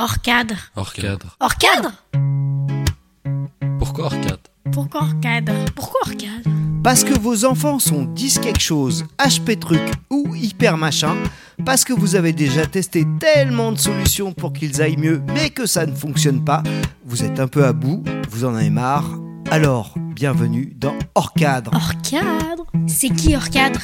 Hors cadre. Hors cadre. Hors cadre Pourquoi hors cadre? Pourquoi hors cadre? Pourquoi hors cadre? Parce que vos enfants sont 10 quelque chose, HP truc ou hyper machin. Parce que vous avez déjà testé tellement de solutions pour qu'ils aillent mieux, mais que ça ne fonctionne pas. Vous êtes un peu à bout, vous en avez marre. Alors, bienvenue dans Hors cadre. Hors cadre? C'est qui hors cadre?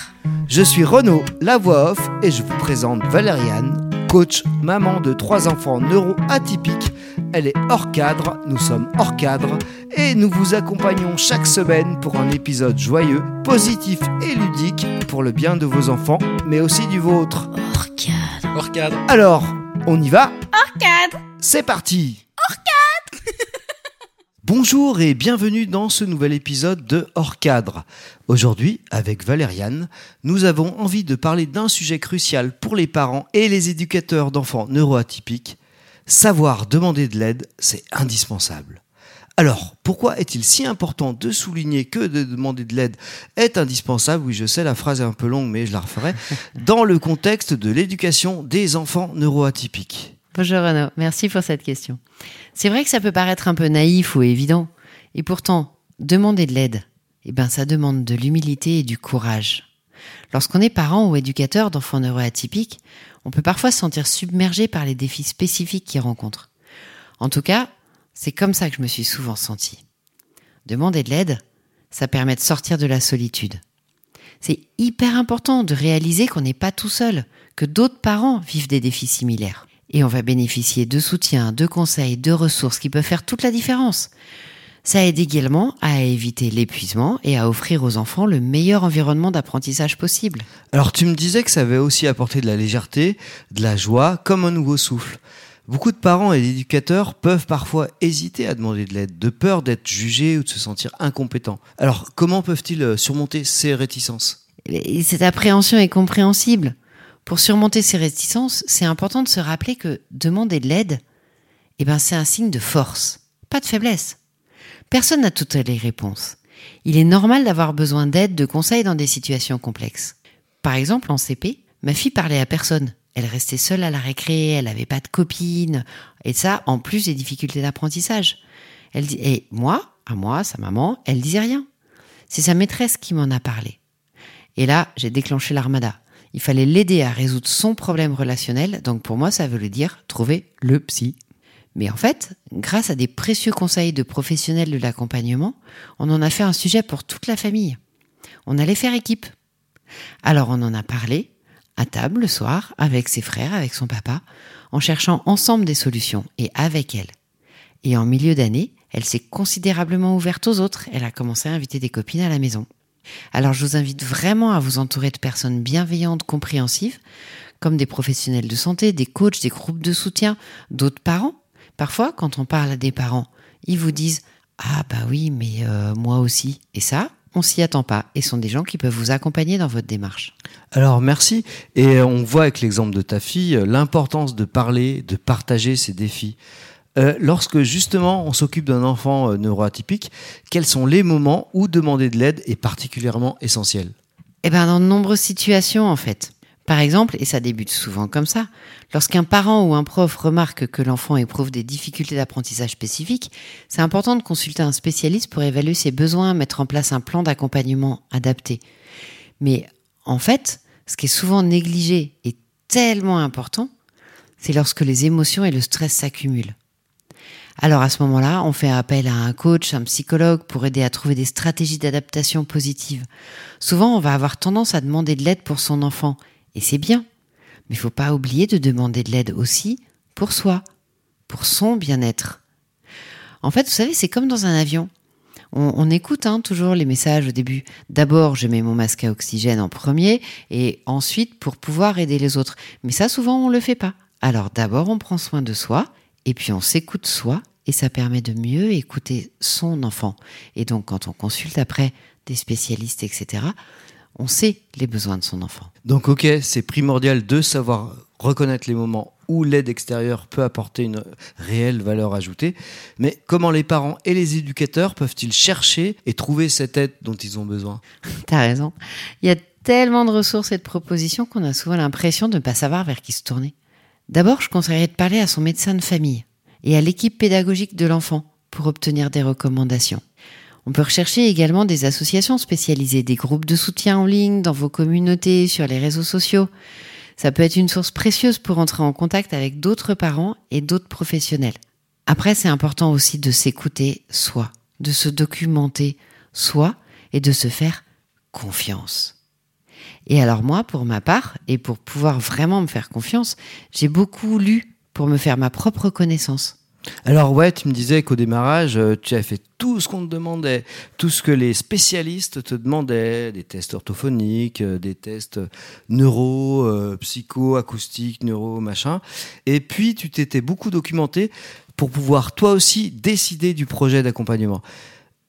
Je suis Renaud, la voix off, et je vous présente Valériane, coach, maman de trois enfants neuro-atypiques. Elle est hors cadre, nous sommes hors cadre, et nous vous accompagnons chaque semaine pour un épisode joyeux, positif et ludique pour le bien de vos enfants, mais aussi du vôtre. Hors cadre. Hors cadre. Alors, on y va? Hors cadre C'est parti Bonjour et bienvenue dans ce nouvel épisode de Hors cadre. Aujourd'hui, avec Valériane, nous avons envie de parler d'un sujet crucial pour les parents et les éducateurs d'enfants neuroatypiques. Savoir demander de l'aide, c'est indispensable. Alors, pourquoi est-il si important de souligner que de demander de l'aide est indispensable? Oui, je sais, la phrase est un peu longue, mais je la referai. Dans le contexte de l'éducation des enfants neuroatypiques. Bonjour Renaud, merci pour cette question. C'est vrai que ça peut paraître un peu naïf ou évident, et pourtant, demander de l'aide, eh ben, ça demande de l'humilité et du courage. Lorsqu'on est parent ou éducateur d'enfants neuroatypiques, on peut parfois se sentir submergé par les défis spécifiques qu'ils rencontrent. En tout cas, c'est comme ça que je me suis souvent senti. Demander de l'aide, ça permet de sortir de la solitude. C'est hyper important de réaliser qu'on n'est pas tout seul, que d'autres parents vivent des défis similaires. Et on va bénéficier de soutien, de conseils, de ressources qui peuvent faire toute la différence. Ça aide également à éviter l'épuisement et à offrir aux enfants le meilleur environnement d'apprentissage possible. Alors tu me disais que ça avait aussi apporté de la légèreté, de la joie, comme un nouveau souffle. Beaucoup de parents et d'éducateurs peuvent parfois hésiter à demander de l'aide, de peur d'être jugés ou de se sentir incompétents. Alors comment peuvent-ils surmonter ces réticences? Et cette appréhension est compréhensible. Pour surmonter ces réticences, c'est important de se rappeler que demander de l'aide, eh ben, c'est un signe de force, pas de faiblesse. Personne n'a toutes les réponses. Il est normal d'avoir besoin d'aide, de conseils dans des situations complexes. Par exemple, en CP, ma fille parlait à personne. Elle restait seule à la récré, elle n'avait pas de copine, et ça, en plus des difficultés d'apprentissage. Elle et moi, à moi, sa maman, elle disait rien. C'est sa maîtresse qui m'en a parlé. Et là, j'ai déclenché l'armada. Il fallait l'aider à résoudre son problème relationnel, donc pour moi ça veut dire trouver le psy. Mais en fait, grâce à des précieux conseils de professionnels de l'accompagnement, on en a fait un sujet pour toute la famille. On allait faire équipe. Alors on en a parlé, à table le soir, avec ses frères, avec son papa, en cherchant ensemble des solutions, et avec elle. Et en milieu d'année, elle s'est considérablement ouverte aux autres, elle a commencé à inviter des copines à la maison. Alors je vous invite vraiment à vous entourer de personnes bienveillantes, compréhensives, comme des professionnels de santé, des coachs, des groupes de soutien, d'autres parents. Parfois, quand on parle à des parents, ils vous disent Ah bah oui, mais euh, moi aussi. Et ça, on s'y attend pas et sont des gens qui peuvent vous accompagner dans votre démarche. Alors merci. Et on voit avec l'exemple de ta fille l'importance de parler, de partager ses défis. Euh, lorsque justement on s'occupe d'un enfant euh, neuroatypique, quels sont les moments où demander de l'aide est particulièrement essentiel? Eh bien, dans de nombreuses situations en fait. Par exemple, et ça débute souvent comme ça, lorsqu'un parent ou un prof remarque que l'enfant éprouve des difficultés d'apprentissage spécifiques, c'est important de consulter un spécialiste pour évaluer ses besoins, mettre en place un plan d'accompagnement adapté. Mais en fait, ce qui est souvent négligé et tellement important, c'est lorsque les émotions et le stress s'accumulent. Alors à ce moment-là, on fait appel à un coach, un psychologue pour aider à trouver des stratégies d'adaptation positives. Souvent, on va avoir tendance à demander de l'aide pour son enfant, et c'est bien. Mais il faut pas oublier de demander de l'aide aussi pour soi, pour son bien-être. En fait, vous savez, c'est comme dans un avion. On, écoute hein, toujours les messages au début. D'abord, je mets mon masque à oxygène en premier, et ensuite pour pouvoir aider les autres. Mais ça, souvent, on le fait pas. Alors d'abord, on prend soin de soi, et puis on s'écoute soi et ça permet de mieux écouter son enfant. Et donc quand on consulte après des spécialistes, etc., on sait les besoins de son enfant. Donc ok, c'est primordial de savoir reconnaître les moments où l'aide extérieure peut apporter une réelle valeur ajoutée. Mais comment les parents et les éducateurs peuvent-ils chercher et trouver cette aide dont ils ont besoin? T'as raison. Il y a tellement de ressources et de propositions qu'on a souvent l'impression de ne pas savoir vers qui se tourner. D'abord, je conseillerais de parler à son médecin de famille et à l'équipe pédagogique de l'enfant pour obtenir des recommandations. On peut rechercher également des associations spécialisées, des groupes de soutien en ligne dans vos communautés, sur les réseaux sociaux. Ça peut être une source précieuse pour entrer en contact avec d'autres parents et d'autres professionnels. Après, c'est important aussi de s'écouter soi, de se documenter soi et de se faire confiance. Et alors moi, pour ma part, et pour pouvoir vraiment me faire confiance, j'ai beaucoup lu pour me faire ma propre connaissance. Alors ouais, tu me disais qu'au démarrage, euh, tu avais fait tout ce qu'on te demandait, tout ce que les spécialistes te demandaient, des tests orthophoniques, euh, des tests neuro, euh, psycho, acoustiques, neuro, machin. Et puis tu t'étais beaucoup documenté pour pouvoir toi aussi décider du projet d'accompagnement.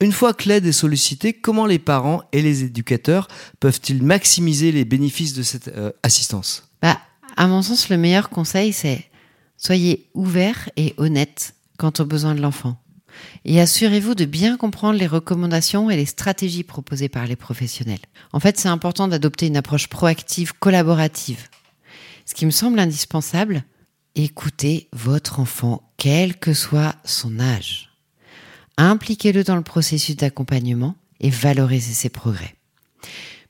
Une fois que l'aide est sollicitée, comment les parents et les éducateurs peuvent-ils maximiser les bénéfices de cette euh, assistance? Bah, à mon sens, le meilleur conseil, c'est soyez ouvert et honnête quant aux besoins de l'enfant. Et assurez-vous de bien comprendre les recommandations et les stratégies proposées par les professionnels. En fait, c'est important d'adopter une approche proactive, collaborative. Ce qui me semble indispensable, écoutez votre enfant, quel que soit son âge. Impliquez-le dans le processus d'accompagnement et valorisez ses progrès.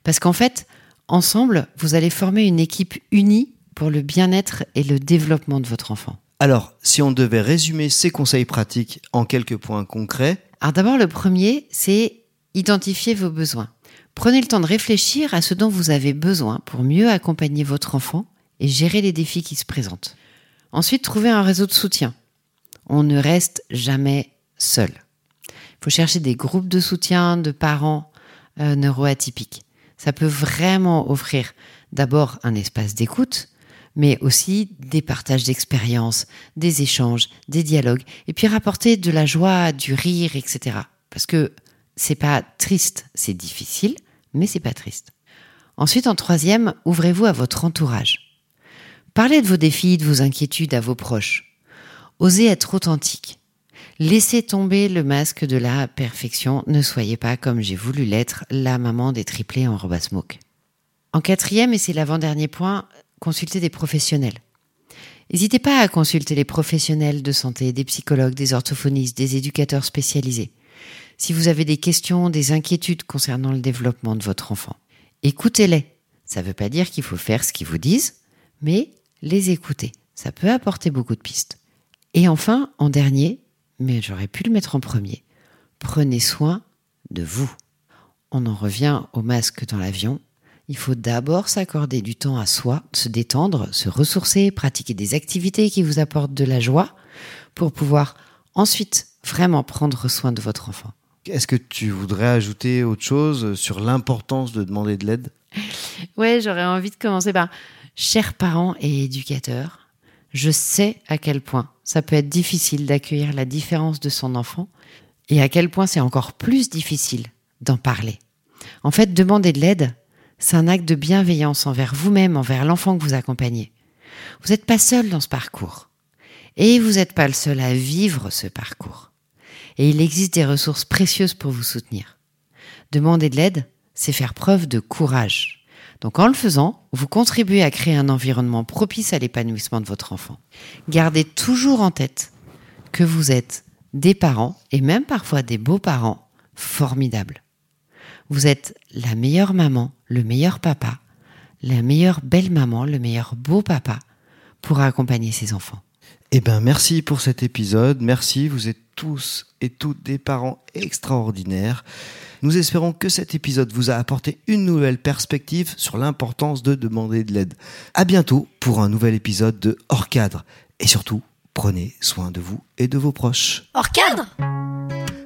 Parce qu'en fait, ensemble, vous allez former une équipe unie pour le bien-être et le développement de votre enfant. Alors, si on devait résumer ces conseils pratiques en quelques points concrets, Alors d'abord, le premier, c'est identifier vos besoins. Prenez le temps de réfléchir à ce dont vous avez besoin pour mieux accompagner votre enfant et gérer les défis qui se présentent. Ensuite, trouvez un réseau de soutien. On ne reste jamais seul. Il faut chercher des groupes de soutien de parents euh, neuroatypiques. Ça peut vraiment offrir d'abord un espace d'écoute, mais aussi des partages d'expériences, des échanges, des dialogues, et puis rapporter de la joie, du rire, etc. Parce que c'est pas triste, c'est difficile, mais c'est pas triste. Ensuite, en troisième, ouvrez-vous à votre entourage. Parlez de vos défis, de vos inquiétudes à vos proches. Osez être authentique. Laissez tomber le masque de la perfection. Ne soyez pas, comme j'ai voulu l'être, la maman des triplés en robe à smoke. En quatrième, et c'est l'avant-dernier point, consultez des professionnels. N'hésitez pas à consulter les professionnels de santé, des psychologues, des orthophonistes, des éducateurs spécialisés. Si vous avez des questions, des inquiétudes concernant le développement de votre enfant, écoutez-les. Ça ne veut pas dire qu'il faut faire ce qu'ils vous disent, mais les écouter. Ça peut apporter beaucoup de pistes. Et enfin, en dernier, mais j'aurais pu le mettre en premier, prenez soin de vous. On en revient au masque dans l'avion. Il faut d'abord s'accorder du temps à soi, se détendre, se ressourcer, pratiquer des activités qui vous apportent de la joie pour pouvoir ensuite vraiment prendre soin de votre enfant. est-ce que tu voudrais ajouter autre chose sur l'importance de demander de l'aide? Ouais, j'aurais envie de commencer par chers parents et éducateurs, je sais à quel point ça peut être difficile d'accueillir la différence de son enfant et à quel point c'est encore plus difficile d'en parler. En fait, demander de l'aide, c'est un acte de bienveillance envers vous-même, envers l'enfant que vous accompagnez. Vous n'êtes pas seul dans ce parcours. Et vous n'êtes pas le seul à vivre ce parcours. Et il existe des ressources précieuses pour vous soutenir. Demander de l'aide, c'est faire preuve de courage. Donc en le faisant, vous contribuez à créer un environnement propice à l'épanouissement de votre enfant. Gardez toujours en tête que vous êtes des parents, et même parfois des beaux-parents, formidables. Vous êtes la meilleure maman, le meilleur papa, la meilleure belle-maman, le meilleur beau-papa pour accompagner ses enfants. Eh bien, merci pour cet épisode. Merci, vous êtes tous et toutes des parents extraordinaires. Nous espérons que cet épisode vous a apporté une nouvelle perspective sur l'importance de demander de l'aide. À bientôt pour un nouvel épisode de Hors cadre. Et surtout, prenez soin de vous et de vos proches. Hors cadre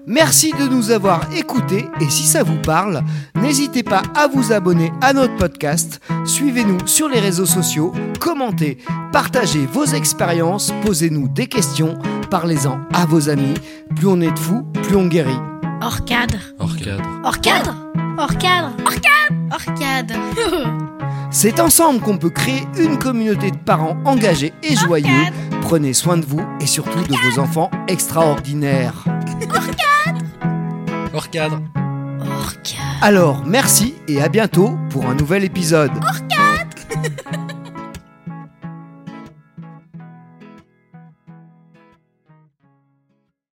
Merci de nous avoir écoutés et si ça vous parle, n'hésitez pas à vous abonner à notre podcast, suivez-nous sur les réseaux sociaux, commentez, partagez vos expériences, posez-nous des questions, parlez-en à vos amis. Plus on est de fous, plus on guérit. Hors cadre Hors cadre. Hors cadre Hors cadre Hors cadre Hors cadre C'est ensemble qu'on peut créer une communauté de parents engagés et joyeux. Prenez soin de vous et surtout de vos enfants extraordinaires. Hors cadre. Hors cadre Alors, merci et à bientôt pour un nouvel épisode. Hors